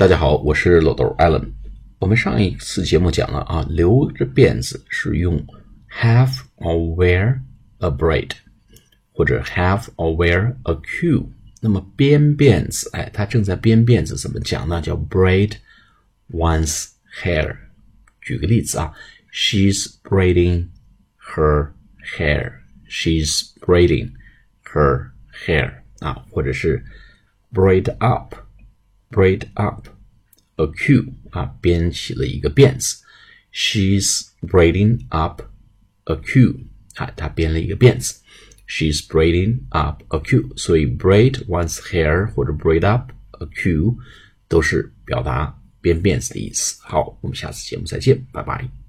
大家好，我是老豆 Allen。我们上一次节目讲了啊，留着辫子是用 have or wear a braid，或者 have or wear a queue。那么编辫子，哎，他正在编辫子，怎么讲呢？叫 braid one's hair。举个例子啊，She's braiding her hair。She's braiding her hair 啊，或者是 braid up Braid up a queue 啊，编起了一个辫子。She's braiding up a queue 啊，她编了一个辫子。She's braiding up a queue，所以 braid one's hair 或者 braid up a queue 都是表达编辫子的意思。好，我们下次节目再见，拜拜。